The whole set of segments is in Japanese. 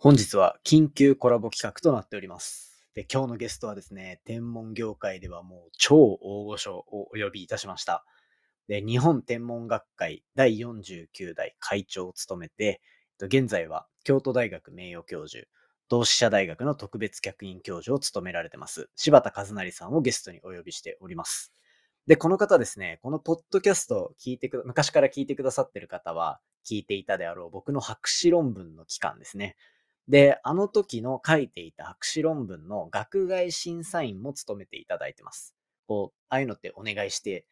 本日は緊急コラボ企画となっております。で、今日のゲストはですね、天文業界ではもう超大御所をお呼びいたしました。で、日本天文学会第49代会長を務めて、現在は京都大学名誉教授、同志社大学の特別客員教授を務められてます、柴田和成さんをゲストにお呼びしております。で、この方ですね、このポッドキャストを聞いてく、昔から聞いてくださってる方は、聞いていたであろう僕の博士論文の期間ですね。で、あの時の書いていた博士論文の学外審査員も務めていただいてます。こう、ああいうのってお願いして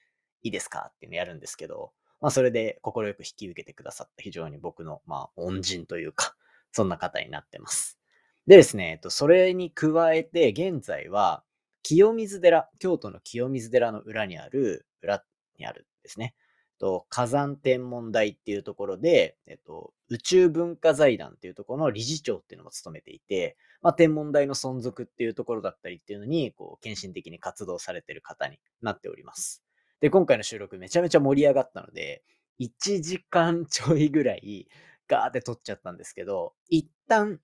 いいですかっていうのやるんですけど、まあそれで快く引き受けてくださった非常に僕の、まあ恩人というか、そんな方になってます。でですね、えっと、それに加えて現在は清水寺、京都の清水寺の裏にある、裏にあるですね、と火山天文台っていうところで、えっと、宇宙文化財団っていうところの理事長っていうのも務めていて、まあ、天文台の存続っていうところだったりっていうのに、こう、献身的に活動されてる方になっております。で、今回の収録めちゃめちゃ盛り上がったので、1時間ちょいぐらいガーって撮っちゃったんですけど、一旦、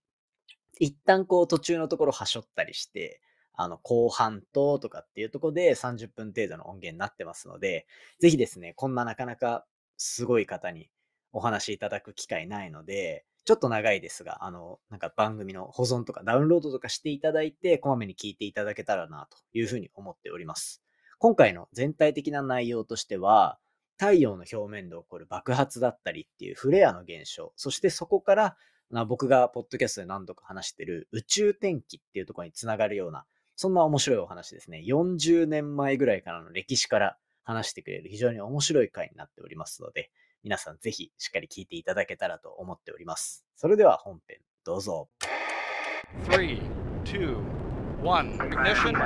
一旦こう途中のところはしょったりして、あの、後半ととかっていうところで30分程度の音源になってますので、ぜひですね、こんななかなかすごい方にお話しいただく機会ないので、ちょっと長いですが、あの、なんか番組の保存とかダウンロードとかしていただいて、こまめに聞いていただけたらなというふうに思っております。今回の全体的な内容としては、太陽の表面で起こる爆発だったりっていうフレアの現象、そしてそこから僕がポッドキャストで何度か話してる宇宙天気っていうところにつながるような、そんな面白いお話ですね。40年前ぐらいからの歴史から話してくれる非常に面白い回になっておりますので、皆さんぜひしっかり聞いていただけたらと思っております。それでは本編どうぞ。Three, two, one. Ignition.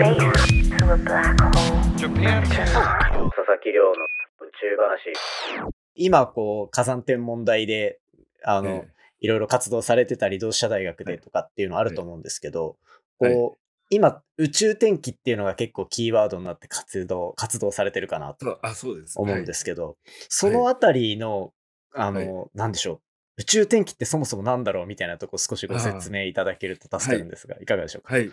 Space to a black hole. Japan. 佐々木亮の宇宙話。今、こう、火山天文台で、あの、えいろいろ活動されてたり、同志社大学でとかっていうのあると思うんですけど、はいこう、今、宇宙天気っていうのが結構キーワードになって活動、活動されてるかなとそうあ、そうです。思うんですけど、そのあたりの、あの、なんでしょう。宇宙天気ってそもそもなんだろうみたいなとこ少しご説明いただけると助かるんですが、い、かがでしょうか？はい。はい。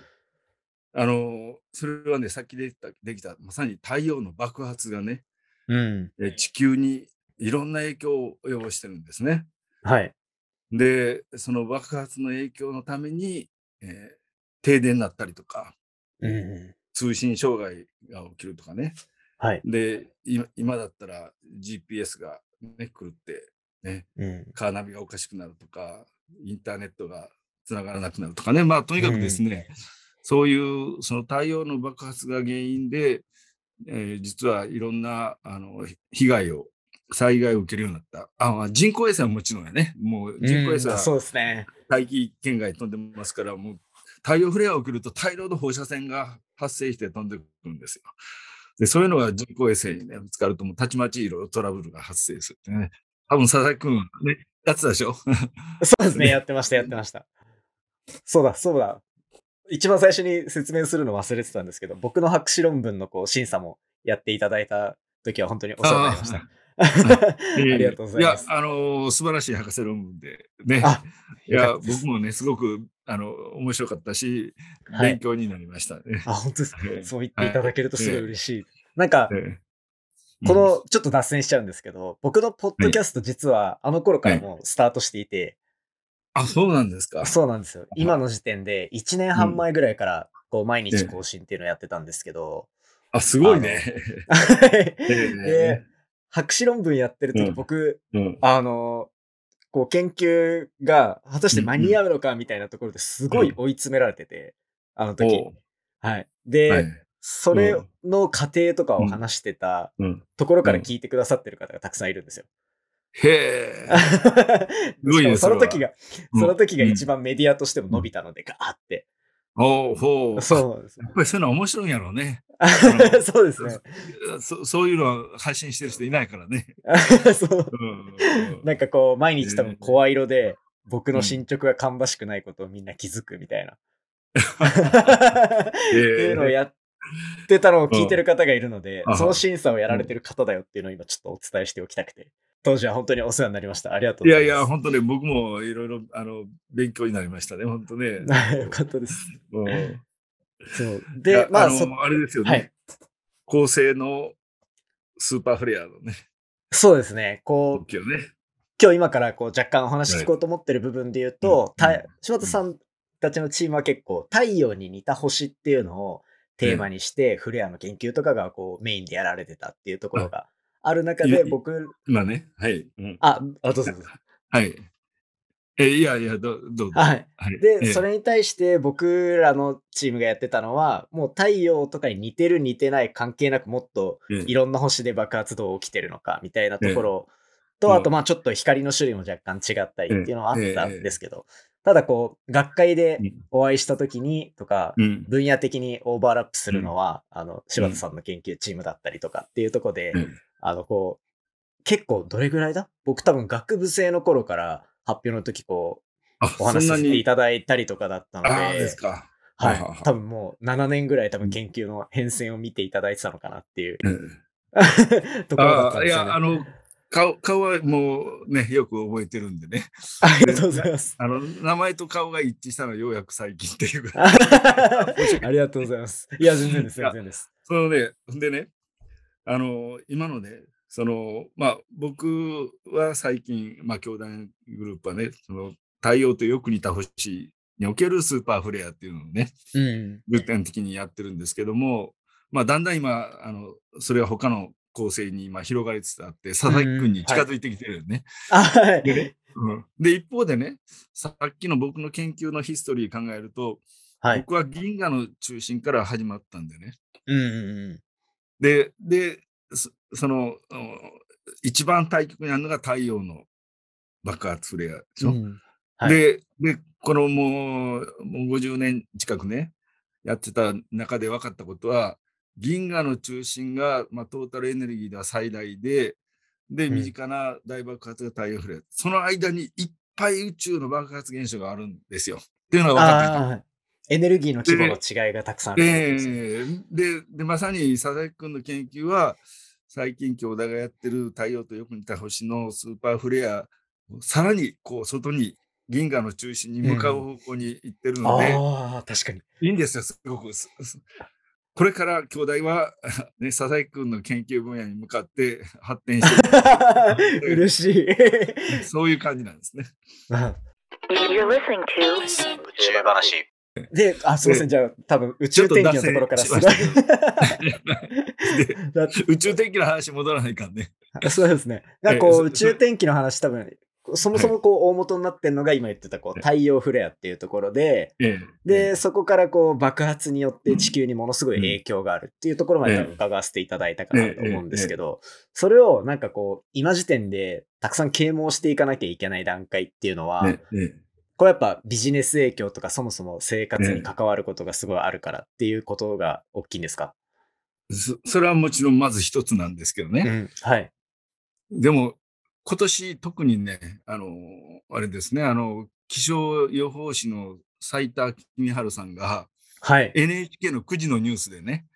あの、それはね、さっきできた、できた、まさに太陽の爆発がね、うん。え地球にいろんな影響を及ぼしてるんですね。はい。で、その爆発の影響のために、えー停電になったりとか、うん。通信障害が起きるとかね。はい。で、今今だったら GPS がね、狂って、ね、うん。カーナビがおかしくなるとか、インターネットがつながらなくなるとかね、まあとにかくですね、そういうその太陽の爆発が原因で、えー実はいろんなあの被害を、災害を受けるようになった。あまあ人工衛星はもちろんやね、もう人工衛星はうんそうですね。大気圏外に飛んでますから、もう太陽フレアが起きると大量の放射線が発生して飛んでくるんですよ。で、そういうのが人工衛星にね、ぶつかると、もうたちまちいろいろトラブルが発生するってね。多分佐々木君、ね、やってたでしょ？そうですね、ねやってました、やってました。そうだ、そうだ。一番最初に説明するの忘れてたんですけど、僕の博士論文のこう審査もやっていただいた時は本当にお世話になりました。ありがとうございますいや、あのー素晴らしい博士論文で、ね。あ、いや、僕もね、すごく、あの、面白かったし、はい。勉強になりましたね。あ、本当ですか？ええ。そう言っていただけるとすごい嬉しい。なんか、ええ。こ、の、ちょっと脱線しちゃうんですけど、僕のポッドキャスト実はあの頃からもうスタートしていて、あ、そうなんですか？そうなんですよ。今の時点で1年半前ぐらいから、こう、毎日更新っていうのをやってたんですけど、あ、すごいね。ええ で、博士論文やってる時、うん。僕、うん。あの、こう、研究が果たして間に合うのかみたいなところですごい追い詰められてて、あの時。はい。で、はい。それの過程とかを話してたうん。ところから聞いてくださってる方がたくさんいるんですよ。へえ。ごいその時が、うんその時が一番メディアとしても伸びたので、ガーって。おうほう。そうやっぱりそういうのは面白いんやろうね。そうですね。そそういうのは配信してる人いないからね。そう。うんなんかこう、毎日多分声色で、僕の進捗が芳しくないことをみんな気づくみたいな。っていうのをやってたのを聞いてる方がいるので、うんその審査をやられてる方だよっていうのを今ちょっとお伝えしておきたくて。当時は本当にお世話になりました。ありがとういます。いやいや、本当ね、僕もいろいろあの勉強になりましたね、本当ね。よかったです。うんそう。いでや、まあ、あれですよね、はい。構成のスーパーフレアのね、そうですね。こう、今日ね。今日今からこう若干お話聞こうと思ってる部分で言うと、うんた柴田さんたちのチームは結構太陽に似た星っていうのをテーマにして、フレアの研究とかがこうメインでやられてたっていうところがある中で僕、今ね、はい。うんあ、あ、どうぞどうぞ。はい。え、いやいや、どどうぞ。はい。はい。で、ええそれに対して僕らのチームがやってたのは、もう太陽とかに似てる似てない関係なくもっとええいろんな星で爆発どう起きてるのかみたいなところえと、えあとまあちょっと光の種類も若干違ったりっていうのはあったんええですけど、ただこう、学会でうんお会いした時にとか、うん。分野的にオーバーラップするのは、あの、柴田さんの研究チームだったりとかっていうところで、うんあの、こう、結構どれぐらいだ？僕多分学部生の頃から発表の時こう、あ、お話しさせていに？ただいたりとかだったので、ですか。はい。多分もう7年ぐらい多分研究の変遷を見ていただいてたのかなっていううん ところだったんですよ、ね。や、あの、顔、顔はもうね、よく覚えてるんでね。ありがとうございます。あの、名前と顔が一致したのはようやく最近っていうか。ありがとうございます。いや、全然です、全然です。そのね、でね、あの、今のね、その、まあ、僕は最近、まあ、教団グループはね、その、太陽とよく似た星におけるスーパーフレアっていうのをね、うん。重点的にやってるんですけども、まあ、だんだん今、あの、それは他の構成に今広がりつつあって、佐々木君に近づいてきてるよね。あ、はい。でねうんで、一方でね、さっきの僕の研究のヒストリー考えると、はい。僕は銀河の中心から始まったんでね。うんうんで、で、そその、うん一番対極にあるのが太陽の爆発フレアでしょ。うん。うんはいで、で、このもう、もう50年近くね、やってた中で分かったことは、銀河の中心が、まあ、トータルエネルギーでは最大で、で、うん身近な大爆発が太陽フレア。その間にいっぱい宇宙の爆発現象があるんですよ。っていうのが分かった。エネルギーの規模の違いがたくさんあるですね。ええでで、まさに佐々木君の研究は、最近京田がやってる太陽とよく似た星のスーパーフレア、さらにこう外に銀河の中心に向かう方向に行ってるので、ああ、確かに。いいんですよ、すごく。これから兄弟は、ね、佐々木君の研究分野に向かって発展してい 嬉しい。く、そういう感じなんですね。You're listening to 宇宙話。で、あ、すみません。じゃあ、多分宇宙天気のところからすごい。宇宙的な話戻らないかんね。そうですね。なんかこ、う宇宙天気の話多分、そもそもこう大元になってるのが今言ってたこう太陽フレアっていうところで、ええ。で、そこからこう爆発によって地球にものすごい影響があるっていうところまで伺わせていただいたかなと思うんですけど、それをなんかこう、今時点でたくさん啓蒙していかなきゃいけない段階っていうのは、これやっぱビジネス影響とかそもそも生活に関わることがすごいあるからっていうことが大きいんですか、そそれはもちろんまず一つなんですけどね。うん。はい。でも、今年特にね、あの、あれですね、あの、気象予報士の斉田公春さんが、はい。NHK の9時のニュースでね、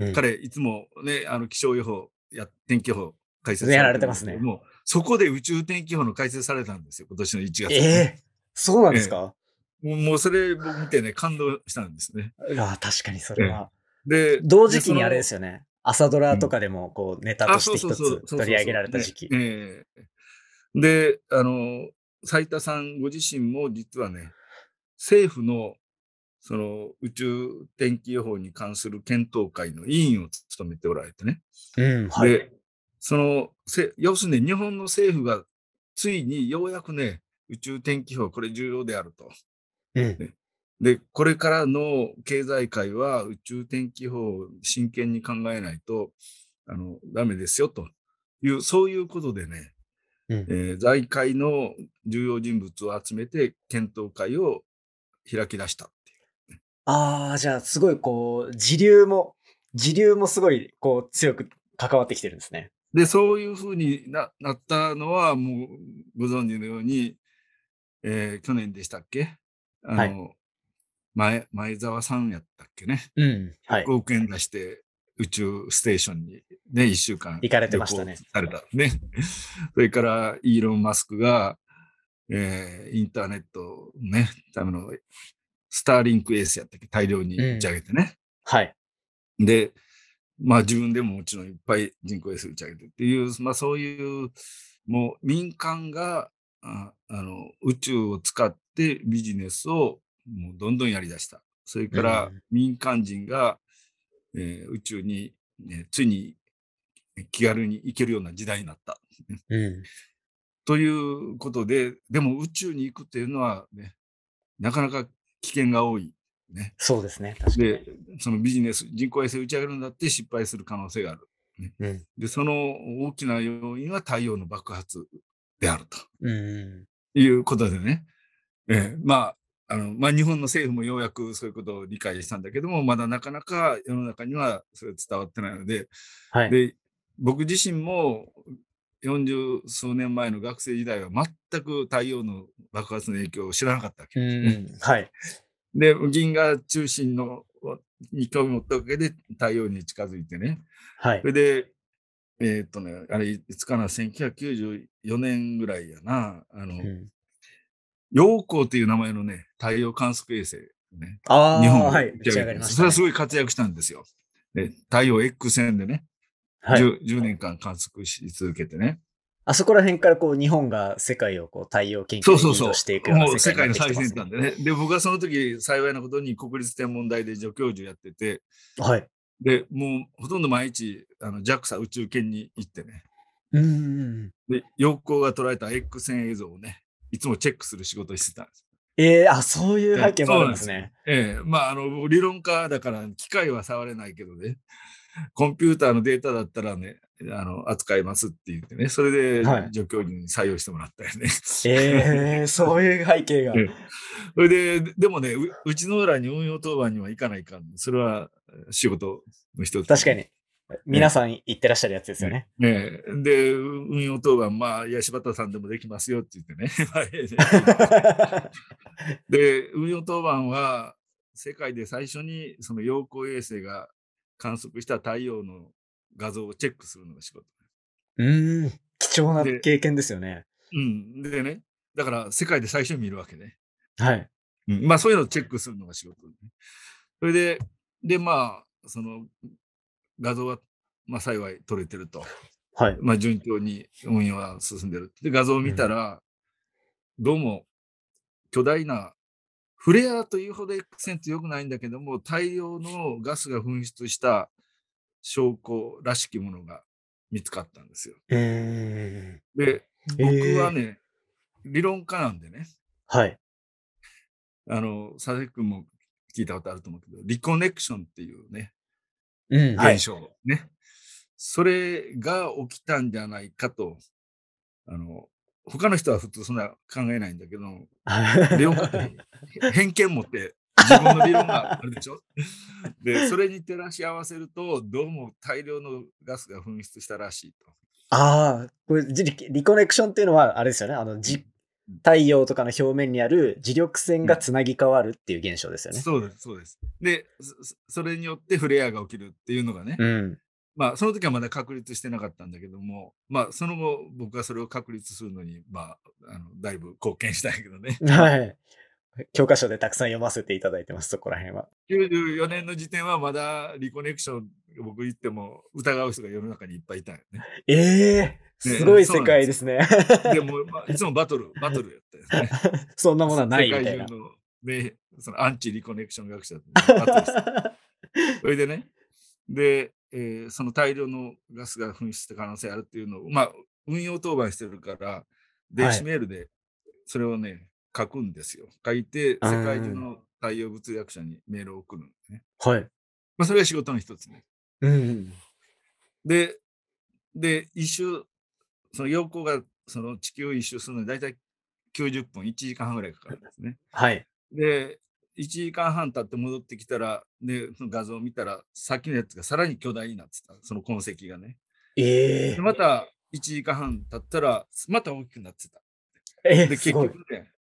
うん彼、いつもね、あの、気象予報や、天気予報解説やられてますもそこで宇宙天気予報の解説されたんですよ、今年の1月。ええそうなんですか、もうもうそれ僕見てね、感動したんですね。うわ確かにそれは。で、同時期にあれですよ。よね。朝ドラとかでもこうネタとして一つ取り上げられた時期。ええで、あの、斉田さんご自身も実はね、政府のその宇宙天気予報に関する検討会の委員を務めておられてね。うん、はい。で、その、せ要するに日本の政府がついにようやくね、宇宙天気予報、これ重要であると。うん。で、これからの経済界は宇宙天気予報を真剣に考えないと、あの、ダメですよという、そういうことでね、うんえー財界の重要人物を集めて検討会を開き出したっていう。ああ、じゃあすごいこう、時流も、時流もすごいこう強く関わってきてるんですね。で、そういうふうにななったのは、もうご存知のように、えー去年でしたっけ？あの、はい前、前澤さんやったっけね。うん。はい5。億円出して、宇宙ステーションにね、1週間行かれてましたねれた。ね。それから、イーロン・マスクが、えーインターネットね、ための、スターリンクエースやったっけ、大量に打ち上げてね。はい。で、まあ自分でももちろんいっぱい人工衛星打ち上げてっていう、まあそういう、もう民間がああの宇宙を使ってビジネスをもうどんどんやり出した。それからうん民間人が、えー宇宙に、ね、ついに気軽に行けるような時代になった。うん。ということで、でも宇宙に行くっていうのはね、なかなか危険が多い。ね。そうですね。で、そのビジネス、人工衛星打ち上げるんだって失敗する可能性がある。うん。で、その大きな要因は太陽の爆発であるとうん。いうことでね、ええまあ、あの、まあ、日本の政府もようやくそういうことを理解したんだけども、まだなかなか世の中にはそれ伝わってないので、はい。で、僕自身も40数年前の学生時代は全く太陽の爆発の影響を知らなかったわけうですね。ん。はい。で、銀河中心のに興味持ったわけで太陽に近づいてね。はいそ。れで、えーっとね、あれ、いつかな、1994年ぐらいやな、あの、うん陽光という名前のね、太陽観測衛星、ね、ああ、日本をはい。打打ち上がりました、それはね。すごい活躍したんですよ。で太陽 X 線でね、はい。10, 10年間観測し続けてね。あそこら辺からこう日本が世界をこう太陽研究にリーそうそうそうドしていくようなもう世世界にな界の最ってきてますね先端でね。で、僕はその時、幸いなことに国立天文台で助教授やってて、はい。で、もうほとんど毎日、あの JAXA 宇宙圏に行ってね、うんうん。で、陽光が捉えた X 線映像をね、いつもチェックする仕事をしてたんです。ええあ、そういう背景もあるんですね。ええまあ、あの、理論家だから機械は触れないけどね、コンピューターのデータだったらね、あの、扱いますって言ってね、それではい助教授に採用してもらったよね。ええ そういう背景が。ええそれで、でもね、ううちの裏に運用当番には行かないかん。それは仕事の一つ。確か。に。皆さん言ってらっしゃるやつですよね。ねえで、運用当番、まあ、いや、柴田さんでもできますよって言ってね。で、運用当番は、世界で最初にその陽光衛星が観測した太陽の画像をチェックするのが仕事。うん。貴重なで経験ですよね。うん。でね、だから世界で最初に見るわけね。はい。うん、まあそういうのをチェックするのが仕事、ね。それで、で、まあ、その画像は、まあ幸い撮れてると。はい。まあ順調に運用は進んでる。で、画像を見たら、どうも巨大な、フレアというほど X 線って良くないんだけども、大量のガスが噴出した証拠らしきものが見つかったんですよ。うーん。で、えー僕はね、理論家なんでね、はい。あの、佐々木君も聞いたことあると思うけど、リコネクションっていうね、うん。はい現。象、ね。それが起きたんじゃないかと、あの、他の人は普通そんな考えないんだけど、理論家って偏見持って自分の理論があるでしょ？で、それに照らし合わせると、どうも大量のガスが噴出したらしいと。ああ、これじリリコネクションっていうのは、あれですよね。あの、じ太陽とかの表面にある磁力線がつなぎ変わるっていう現象ですよね。そうです、そうです。で、そそれによってフレアが起きるっていうのがね、うん。まあ、その時はまだ確立してなかったんだけども、まあ、その後、僕はそれを確立するのに、まあ、あのだいぶ貢献したんやけどね。はい。教科書でたくさん読ませていただいてます、そこら辺は。94年の時点はまだリコネクション、僕言っても疑う人が世の中にいっぱいいたんよね。ええすごい世界ですね。でも、まあ、いつもバトル、バトルやったよね。そんなものはないみたいな世界。中の、ね、そのアンチリコネクション学者それでね、で、えーその大量のガスが噴出した可能性あるっていうのを、まあ、運用当番してるから、電子メールでそれをね、書くんですよ。書いて、世界中の太陽物理学者にメールを送るんですね。はい。まあ、それが仕事の一つね。うん。で、で、一周、その陽光がその地球を一周するのに大体90分、1時間半ぐらいかかるんですね。はい。で、1時間半経って戻ってきたら、で、その画像を見たら、さっきのやつがさらに巨大になってた、その痕跡がね。えで、また1時間半経ったら、また大きくなってた。ええで、結。局ね、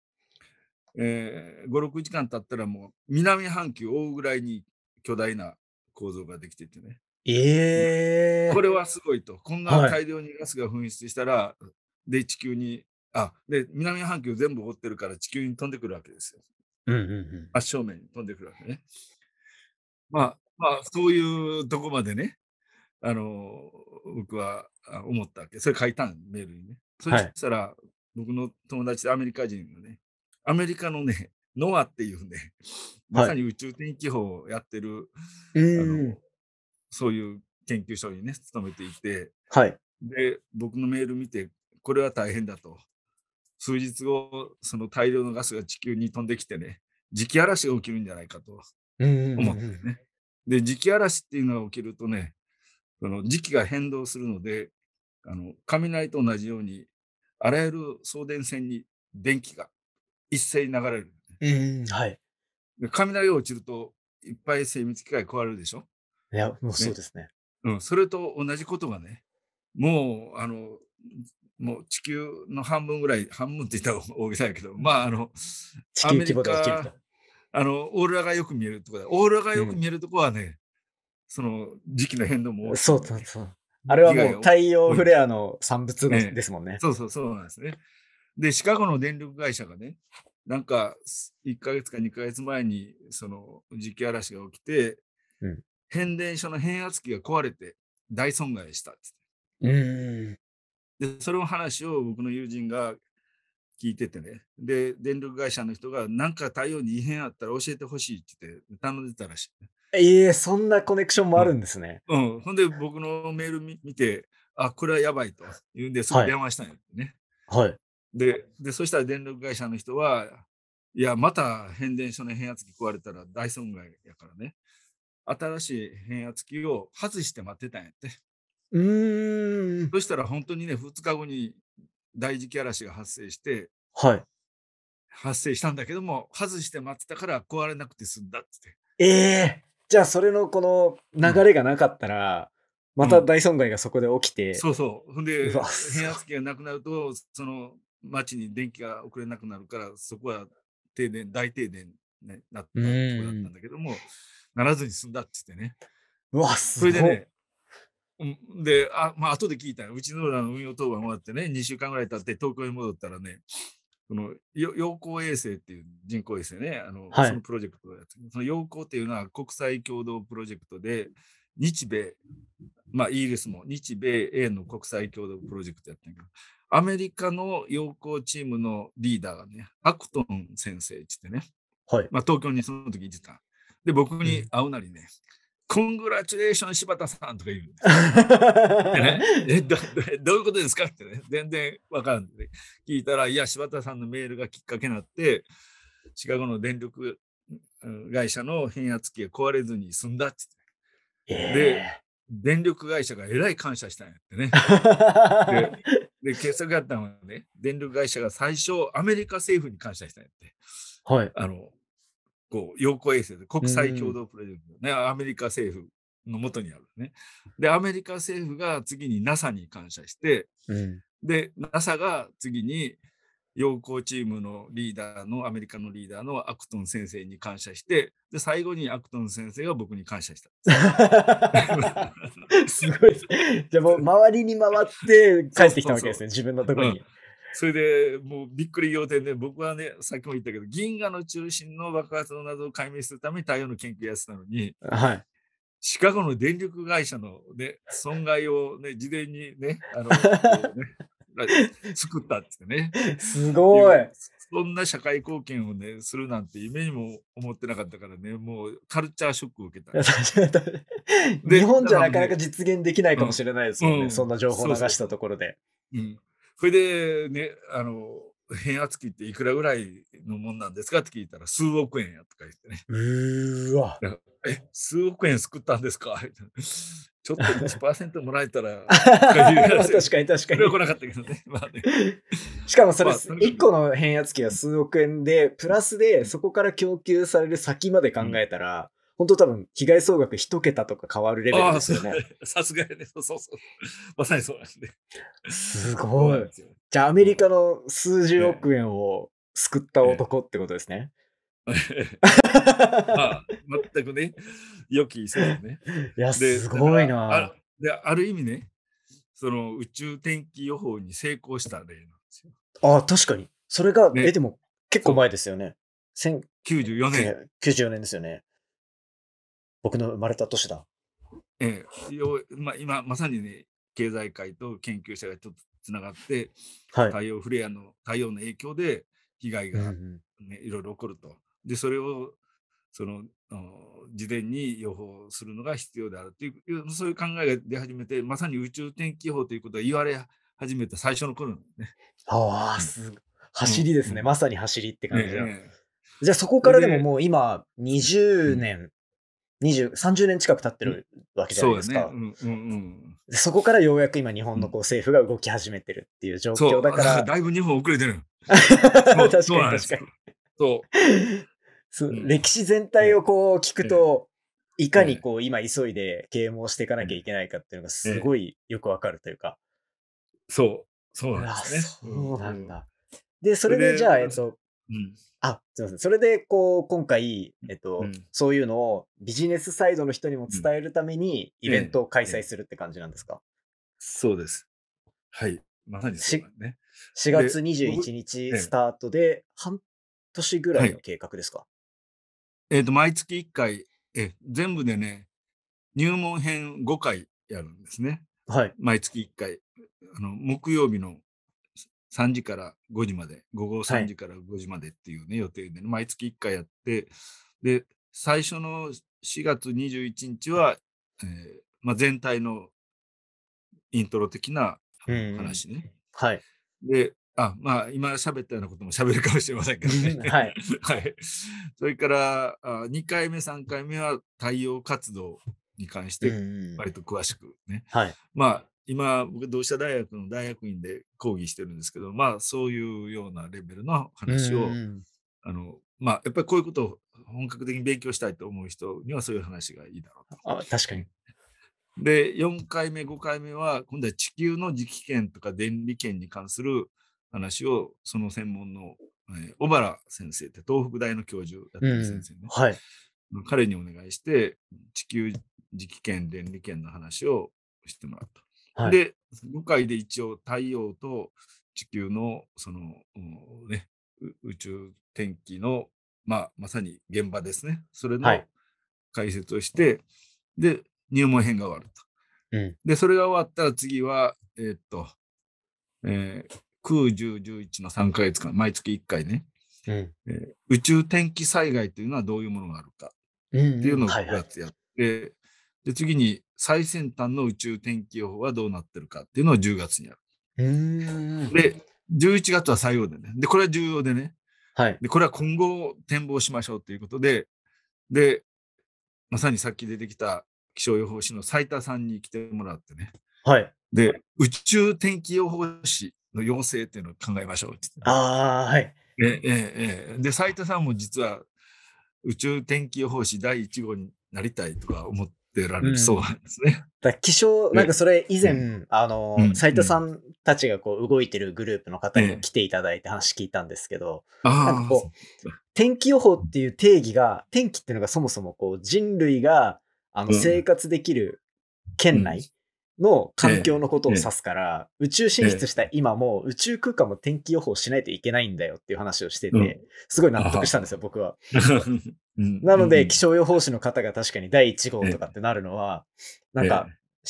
えー、5、6時間経ったらもう南半球を覆うぐらいに巨大な構造ができててね。ええこれはすごいと。こんはない大量にガスが噴出したら、で、地球に、あ、で、南半球全部覆ってるから地球に飛んでくるわけですよ。うんうんうん。真正面に飛んでくるわけね。まあ、まあ、そういうとこまでね、あの、僕はあ思ったわけ。それ書いたん、メールにね。そはいしたら、僕の友達でアメリカ人のね、アメリカのね、ノアっていうね、まさに宇宙天気法をやってる、うあんの。そういう研究所にね、勤めていて、はい。で、僕のメール見て、これは大変だと。数日後、その大量のガスが地球に飛んできてね、磁気嵐が起きるんじゃないかと思ってね。で、磁気嵐っていうのが起きるとね、その磁気が変動するので、あの雷と同じように、あらゆる送電線に電気が一斉に流れる。うんうん。はい。で雷が落ちると、いっぱい精密機械壊れるでしょ？いや、もうそうですね。うん、それと同じことがね、もう、あの、もう地球の半分ぐらい、半分って言ったら大げさやけど、まあ、あの、地球規模で起きると。あの、オーロラがよく見えるとこオーロラがよく見えるところはね、その時期の変動も多いそうそうそう。あれはもう太陽フレアの産物ねですもんね。そうそうそうなんですね。で、シカゴの電力会社がね、なんか1ヶ月か2ヶ月前にその磁気嵐が起きて、うん変電所の変圧器が壊れて大損害したっつっうん。て。で、その話を僕の友人が聞いててね。で、電力会社の人がなんか太陽に異変あったら教えてほしいって言って頼んでたらしい。ええそんなコネクションもあるんですね。うん。ほんで僕のメール見見て、あ、これはやばいと言うんですぐはい電話したんやね。はい。で、で、そしたら電力会社の人は、いや、また変電所の変圧器壊れたら大損害やからね。新しい変圧器を外して待ってたんやって。うーん。そしたら本当にね、2日後に大磁気嵐が発生して、はい。発生したんだけども、外して待ってたから壊れなくて済んだって。ええじゃあそれのこの流れがなかったら、また大損害がそこで起きて、そうそう。ほんで、変圧器がなくなると、その町に電気が送れなくなるから、そこは停電、大停電になったところだったんだけども、ならずに済んだって言ってね。うわ、すごい。それでね、うんで、あ、まあ、後で聞いたよ。うちのらの運用当番終わってね、2週間ぐらい経って東京に戻ったらね、そのよ陽光衛星っていう人工衛星ね、あの、はいそのプロジェクトをやってるその陽光っていうのは国際共同プロジェクトで、日米、まあ、イギリスも日米英の国際共同プロジェクトやってるけど、アメリカの陽光チームのリーダーがね、アクトン先生って言ってね、はい。まあ、東京にその時行ってた。で、僕に会うなりね、コングラチュレーション柴田さんとか言うんですでね、えどどどういうことですか？ってね、全然わからんで、ね、聞いたら、いや、柴田さんのメールがきっかけになって、シカゴの電力うん会社の変圧器が壊れずに済んだっつって、え電力会社がえらい感謝したんやってね。えで、傑作やったのはね、電力会社が最初、アメリカ政府に感謝したんやって。はい。あの、こう、陽光衛星で国際共同プロジェクトね、アメリカ政府のもとにあるね。で、アメリカ政府が次に NASA に感謝して、うん。で、NASA が次に陽光チームのリーダーの、アメリカのリーダーのアクトン先生に感謝して、で、最後にアクトン先生が僕に感謝した。すごい。じゃあもう周りに回って帰ってきたわけですね、自分のところに。それでもうびっくり仰天で、僕はね、さっきも言ったけど、銀河の中心の爆発の謎を解明するために太陽の研究やってたのに、はい。シカゴの電力会社の、ね、損害を、ね、事前にね、あの、ね作ったってね。すごい。そんな社会貢献をね、するなんて夢にも思ってなかったからね、もうカルチャーショックを受けた。で日本じゃなかなか実現できないかもしれないですもんね。うんそんな情報を流したところで。うん。それでね、あの、変圧器っていくらぐらいのもんなんですか？って聞いたら、数億円やとか言ってね。うーわ。え、数億円救ったんですか？みたいなちょっと1%もらえたら、確かに確かそにれは来なかったけどね。まあね。しかもそれ、まあとにかく1個の変圧器が数億円で、プラスでそこから供給される先まで考えたら、本当多分、被害総額一桁とか変わるレベルですよね。さすがやね。そうそうそう。まさにそうなんですごいじゃあ、アメリカの数十億円を救った男ってことですね。まあ、全くね、予期せずね。いや、ですごいなあ。で、ある意味ね、その宇宙天気予報に成功した例なんですよ。あ、確かに。それが、ねえ、でも結構前ですよね。94年。1994年ですよね。僕の生まれた年だ。ええようまあ、今まさにね、経済界と研究者がちょっとつながって、はい。太陽フレアの太陽の影響で被害が、うんうんねいろいろ起こると。で、それをその事前に予報するのが必要であるというそういう考えが出始めて、まさに宇宙天気予報ということが言われ始めた最初の頃ね。ああ、すご走りですね。うんまさに走りって感じだ。ええじゃあそこからでもでもう今20年、20、30年近く経ってるわけじゃないですか。そね。うんうんうん。でそこからようやく今日本のこう政府が動き始めてるっていう状況だから。だいぶ日本遅れてる。確かに確かに。そう。歴史全体をこう聞くと、いかにこう今急いで啓蒙していかなきゃいけないかっていうのがすごいよくわかるというか。そう。そうなんあですね。そうなんだ。で、それでそれでじゃあ、えっと、うん。あ、すみません。それで、こう、今回、えっと、うんそういうのをビジネスサイドの人にも伝えるために、イベントを開催するって感じなんですか、そうです。はい。まさにそうだね。?4 月で21日ええスタートで、半年ぐらいの計画ですか、えっ、と、毎月1回、え、全部でね、入門編5回やるんですね。はい。毎月1回。あの、木曜日の3時から5時まで、午後3時から5時までっていうね、予定でね、毎月1回やって、で、最初の4月21日は、えーまあ、全体のイントロ的な話ね。はい。で、あ、まあ、今喋ったようなことも喋るかもしれませんけどね。はい。はい。それから、あ2回目、3回目は太陽活動に関しうんてうん割と詳しくね。はい。まあ、今、僕、同志社大学の大学院で講義してるんですけど、まあ、そういうようなレベルの話を、うんうんあの、まあ、やっぱりこういうことを本格的に勉強したいと思う人にはそういう話がいいだろうと。あ確かに。で、4回目、5回目は、今度は地球の磁気圏とか電離圏に関する話を、その専門の、えー小原先生って東北大の教授やってうんる先生ね。はい。彼にお願いして、地球磁気圏、電離圏の話をしてもらった。はい。で、5回で一応太陽と地球のその、うんね、う宇宙天気の、まあ、まさに現場ですね。それのはい解説をして、で、入門編が終わると。うんで、それが終わったら次は、えーっと、えー、9、10、11の3ヶ月間、毎月1回ね、うん。えー宇宙天気災害というのはどういうものがあるかうんうんっていうのを9はいはい。で、次に最先端の宇宙天気予報はどうなってるかっていうのを10月にやる。うーん。で、11月は最後でね。で、これは重要でね。はい。で、これは今後を展望しましょうということで、で、まさにさっき出てきた気象予報士の斉田さんに来てもらってね。はい。で、宇宙天気予報士の要請っていうのを考えましょうって言ってああ、はい。ええええええで、斉田さんも実は宇宙天気予報士第1号になりたいとか思ってられるそうなんですね。だから気象、なんかそれ以前、うあのう、ん。斉田さんたちがこう動いてるグループの方に来ていただいて話聞いたんですけど、あなんかこう、天気予報っていう定義が、天気っていうのがそもそもこう人類があのうん。生活できる県内の環境のことを指すから、宇宙進出した今も宇宙空間も天気予報しないといけないんだよっていう話をしてて、うんすごい納得したんですよ、僕は。う んなので、うん気象予報士の方が確かに第1号とかってなるのは、なんか、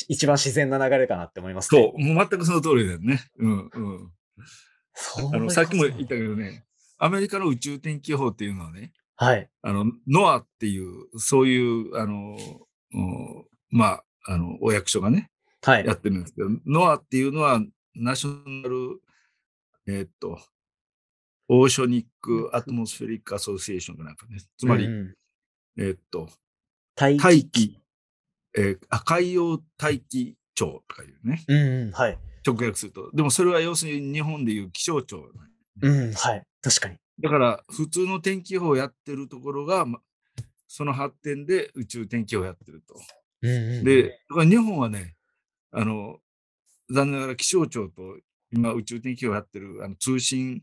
一番自然な流れかなって思いますね。そう、もう全くその通りだよね。うんうん。あの、さっきも言っいたけどね、アメリカの宇宙天気予報っていうのはね、はい。あの、ノアっていう、そういう、あの、うんまあ、あの、お役所がね、はい。やってるんですけど、ノアっていうのは、ナショナル、えーっと、オーショニック・アトモスフェリック・アソシエーションかなんかね、つまり、うん。うんえーっと、大大気、えーあ海洋大気庁とかいうね、うんうん、はい。直訳すると。でもそれは要するに日本でいう気象庁なんようん、はい。確かに。だから、普通の天気予報をやってるところが、まその発展で宇宙天気予報をやってると。うんうん、で、だから日本はね、あの、残念ながら気象庁と今宇宙天気をやってるあの通信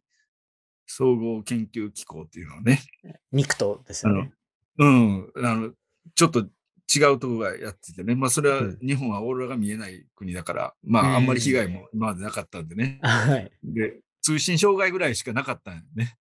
総合研究機構っていうのをね、ミクトですよね。うん、あの、ちょっと違うところがやっててね、まあそれはうん日本はオーロラが見えない国だから、まああんまり被害も今までなかったんでね。はい。で、通信障害ぐらいしかなかったんよね。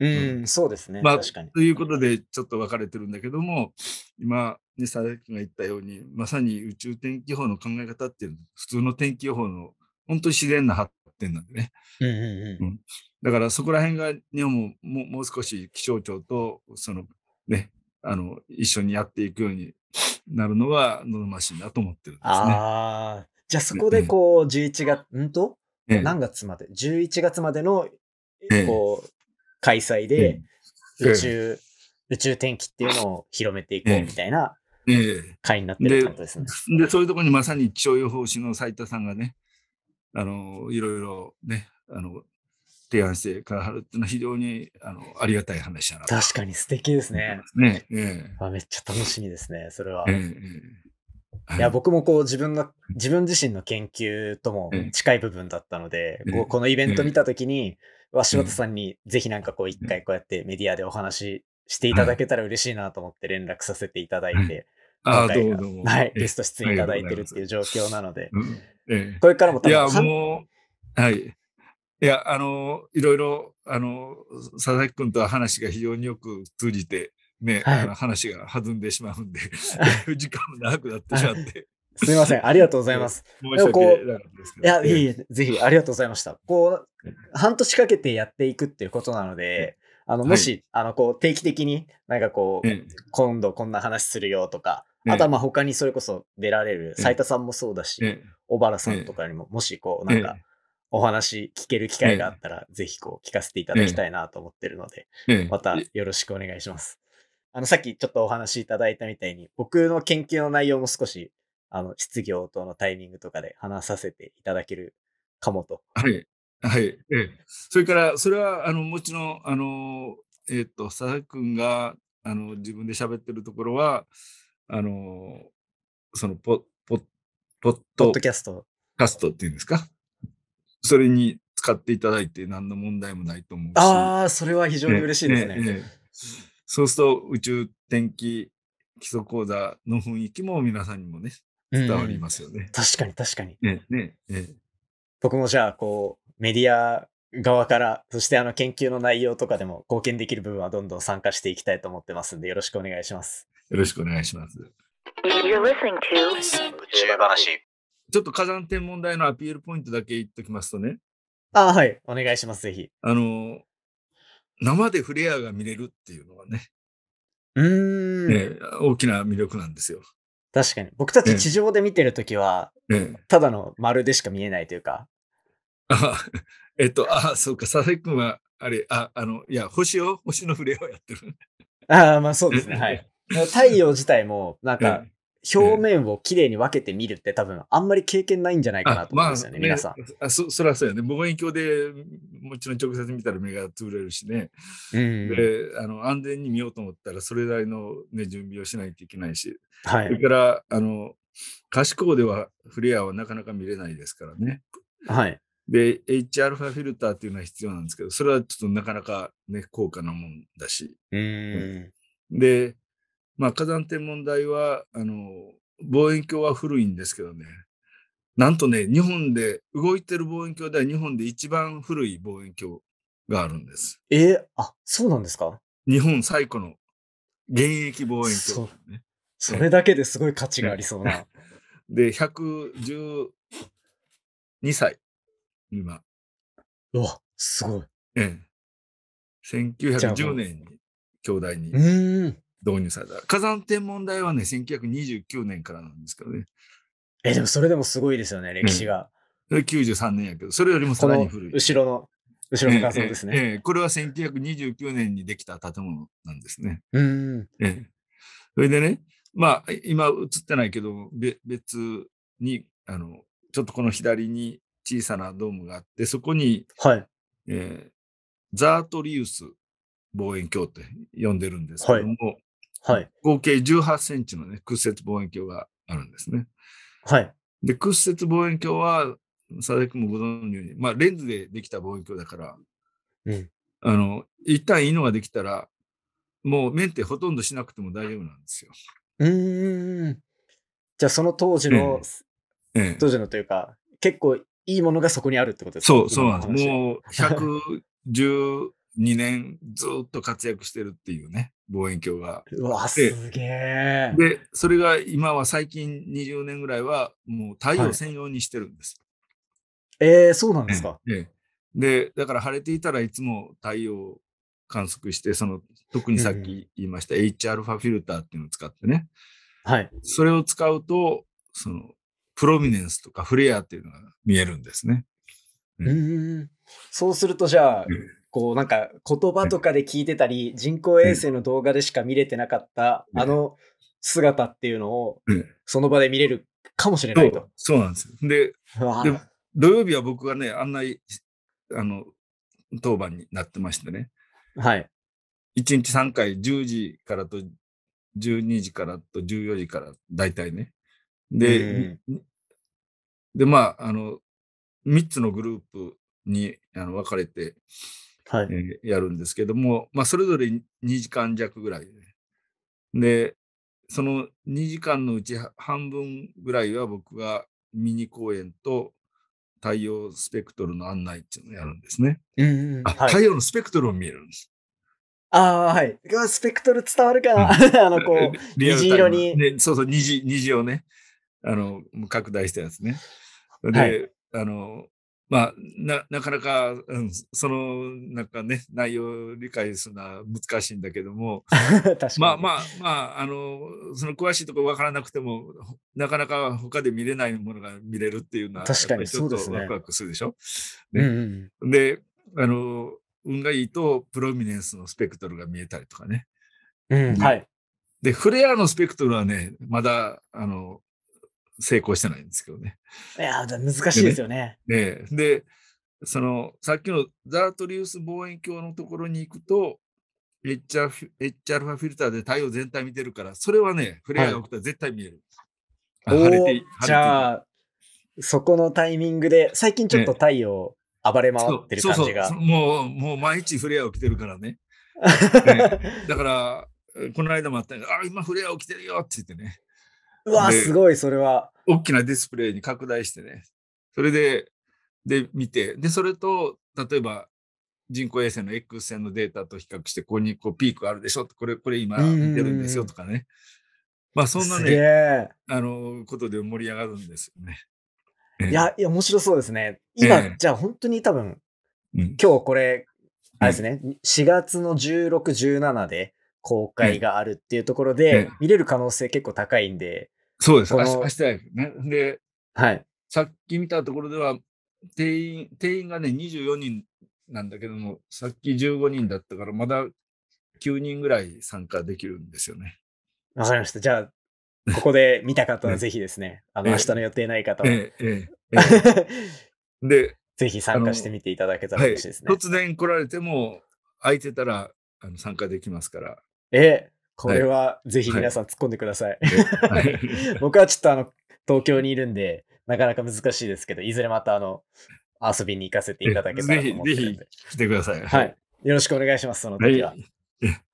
うん、そうですね。まあ。ということで、ちょっと分かれてるんだけども、今、ね、佐々木君が言ったように、まさに宇宙天気予報の考え方っていう普通の天気予報の本当に自然な発展なんでね。うんうんうん。だからそこら辺が日本ももうもう少し気象庁と、そのね、あの、一緒にやっていくようになるのが望ましいなと思ってるんですね。ああ、じゃあそこでこう、11月、んとええ何月まで ?11 月までの、ええこう、開催で、ええ宇宙、宇宙天気っていうのを広めていこうみたいなええ会になってるってですね。で、そういうところにまさに気象予報士の斉田さんがね、あの、いろいろね、あの、提案してくださるっていうのは非常にあのありがたい話だなと。確かに素敵ですね。ね。えあめっちゃ楽しみですね、それは。ええええ。い。や、僕もこう自分の、自分自身の研究ともええ。近い部分だったので、ええ。このイベント見たときに、わ柴ええ田さんにぜひなんかこう一回こうやってメディアでお話ししていただけたら嬉しいなと思って連絡させていただいて、あどうも。はい、ええゲスト出演いただいてるっていう状況なので、うん。ええこれからも多いや、分はんもう、はい。いや、あの、いろいろ、あの、佐々木君とは話が非常によく通じて、ね、はい。あの話が弾んでしまうんで、時間も長くなってしまって、すみません、ありがとうございます。申し訳なかったですけど。いや、いえいええ、ぜひありがとうございました。こう、半年かけてやっていくっていうことなので、あの、もし、あの、こう、定期的になんかこう、ええ。今度こんな話するよとか、ええあとはまあ他にそれこそ出られるええ斉田さんもそうだし、え小原さんとかにも、もしこう、なんかええお話聞ける機会があったら、ぜひこう、聞かせていただきたいなと思ってるので、ええまたよろしくお願いします。あの、さっきちょっとお話しいただいたみたいに、僕の研究の内容も少し、あの、質疑応答のタイミングとかで話させていただけるかもと。はい。はい。ええ。それから、それは、あの、もちろん、あの、えっ、と、佐々木君が、あの、自分で喋ってるところは、あの、その、ポ、ポ、ポッポッドドキャスト。カストっていうんですか？それに使っていただいて何の問題もないと思うし。ああ、それは非常に嬉しいですね。ええええそうすると宇宙天気基礎講座の雰囲気も皆さんにもね、伝わりますよね。確かに確かに。ねねええ僕もじゃあ、こう、メディア側から、そしてあの研究の内容とかでも貢献できる部分はどんどん参加していきたいと思ってますんで、よろしくお願いします。よろしくお願いします。ちょっと火山天文台のアピールポイントだけ言っときますとね、ああ、はい。お願いします、ぜひ。あの、生でフレアが見れるっていうのはね、うーん。ええ大きな魅力なんですよ。確かに。僕たええち地上で見てるときは、ええただの丸でしか見えないというか。あえっと、あ、そうか、佐々木君は、あれ、あ、あの、いや、星を、星のフレアをやってる。ああ、まあそうですね。はい。太陽自体も、なんかえ、表面をきれいに分けて見るって多分、あんまり経験ないんじゃないかなあと思うんですよね、皆さん。あそそりゃそうやね。望遠鏡でもちろん直接見たら目が潰れるしね。うん。であの安全に見ようと思ったらそれなりの、ね、準備をしないといけないし、はい。それからあの可視光ではフレアはなかなか見れないですからね。はい。で、Hα フィルターっていうのは必要なんですけど、それはちょっとなかなかね、高価なもんだし。うーん。で、まあ火山天文台は、あの、望遠鏡は古いんですけどね、なんとね、日本で、動いてる望遠鏡では日本で一番古い望遠鏡があるんです。えーあ、そうなんですか？日本最古の現役望遠鏡、ね。それだけですごい価値がありそうな。で、112歳、今。うわ、すごい。ええ、じゃあも1910う年に兄弟にうーん。導入された。火山天文台はね、1929年からなんですけどね。え、でもそれでもすごいですよね、歴史が。それ93年やけど、それよりもさらに古い。後ろの、後ろの画像ですね。ええええこれは1929年にできた建物なんですね。うーん。ええそれでね、まあ、今映ってないけど、べ別に、あの、ちょっとこの左に小さなドームがあって、そこに、はい。えーザートリウス望遠鏡って呼んでるんですけども、はい。合計18センチのね、屈折望遠鏡があるんですね。はい。で、屈折望遠鏡は、佐々木もご存知のように、まあ、レンズでできた望遠鏡だから、うん。あの、一旦いいのができたら、もうメンテほとんどしなくても大丈夫なんですよ。うーん。じゃあその当時の、ええ、当時のというか、結構いいものがそこにあるってことですか？そう、そうなんです。もう 112年ずっと活躍してるっていうね、望遠鏡が。話うわ、すげえ。で、それが今は最近20年ぐらいはもう太はい陽専用にしてるんです。えー、そうなんですか？ええで、だから晴れていたらいつも太陽を観測して、その特にさっき言いました Hα フィルターっていうのを使ってね、はい。それを使うと、そのプロミネンスとかフレアっていうのが見えるんですね。うーん。そうするとじゃあええ、こうなんか言葉とかで聞いてたり、人工衛星の動画でしか見れてなかった、ええあの姿っていうのをええその場で見れるかもしれそないうと。そうなんですよ。で、土曜日は僕がね、案内、あの、当番になってましてね、はい。1日3回、10時からと12時からと14時から、大体ね。で、で、まあ、あの、3つのグループにあの分かれて、はい。えーやるんですけども、まあ、それぞれ2時間弱ぐらいで。で、その2時間のうち半分ぐらいは僕がミニ公演と太陽スペクトルの案内っていうのをやるんですね。うんうん。あ、はい太陽のスペクトルを見えるんです。ああ、はい。スペクトル伝わるかな、あの、こう、虹色にね、そうそう、虹、虹をね、あの、拡大したやつね。で、はいあの、まあ、な、なかなか、うん、その、なんかね、内容を理解するのは難しいんだけども。まあまあまあ、あの、その詳しいところ分からなくても、ほなかなか他で見れないものが見れるっていうのは、確かにちょっとそうですねワクワクするでしょ？ねうんうん。で、あの、運がいいと、プロミネンスのスペクトルが見えたりとかね。うん、はい。で、フレアのスペクトルはね、まだ、あの、成功してないんですけどね。いや、難しいですよね。で、で、その、さっきのザートリウス望遠鏡のところに行くと、Hα フィ Hα フィルターで太陽全体見てるから、それはね、フレアが起きたら絶対見える。あお晴れてじゃあ、そこのタイミングで、最近ちょっと太陽暴れ回ってる感じがそうそう。そうもう、もう毎日フレア起きてるからね。ねだから、えこの間もあったよあ、今フレア起きてるよって言ってね。うわ、ですごい、それは。大きなディスプレイに拡大してね、それで、で、見て、で、それと、例えば、人工衛星の X 線のデータと比較して、ここにこうピークあるでしょ？これ、これ今見てるんですよとかね。まあ、そんなね、え。あの、ことで盛り上がるんですよね。ええい、や、いや、面白そうですね。今、ええじゃあ本当に多分、うん、今日これ、あれですね、4月の16、17で公開があるっていうところえでえ、見れる可能性結構高いんで、そうです。明日明日やね。で、はい。さっき見たところでは、定員、定員がね、24人なんだけども、さっき15人だったから、まだ9人ぐらい参加できるんですよね。わかりました。じゃあ、ここで見た方は ぜひですね、あの、ええ明日の予定ない方は、ええ、ええ、ええ。で、ぜひ参加してみていただけたらはい、嬉しいですね。突然来られても、空いてたらあの参加できますから。え、これはぜひ皆さん突っ込んでください。はい 僕はちょっとあの、東京にいるんで、なかなか難しいですけど、いずれまたあの、遊びに行かせていただけたらと思ってるんで。来てください。はい。よろしくお願いします、そのはい。時は。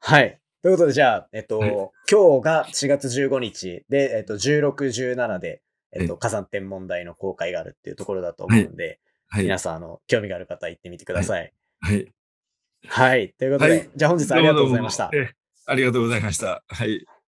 はい。ということで、じゃあ、えっと、はい今日が4月15日で、えっと、16、17で、えっと、は火山天文台の公開があるっていうところだと思うんで、はい。皆さん、あの、興味がある方は行ってみてください。はい。はい。ということで、はいじゃあ本日ありがとうございましたど。もどうありがとうございました。はい。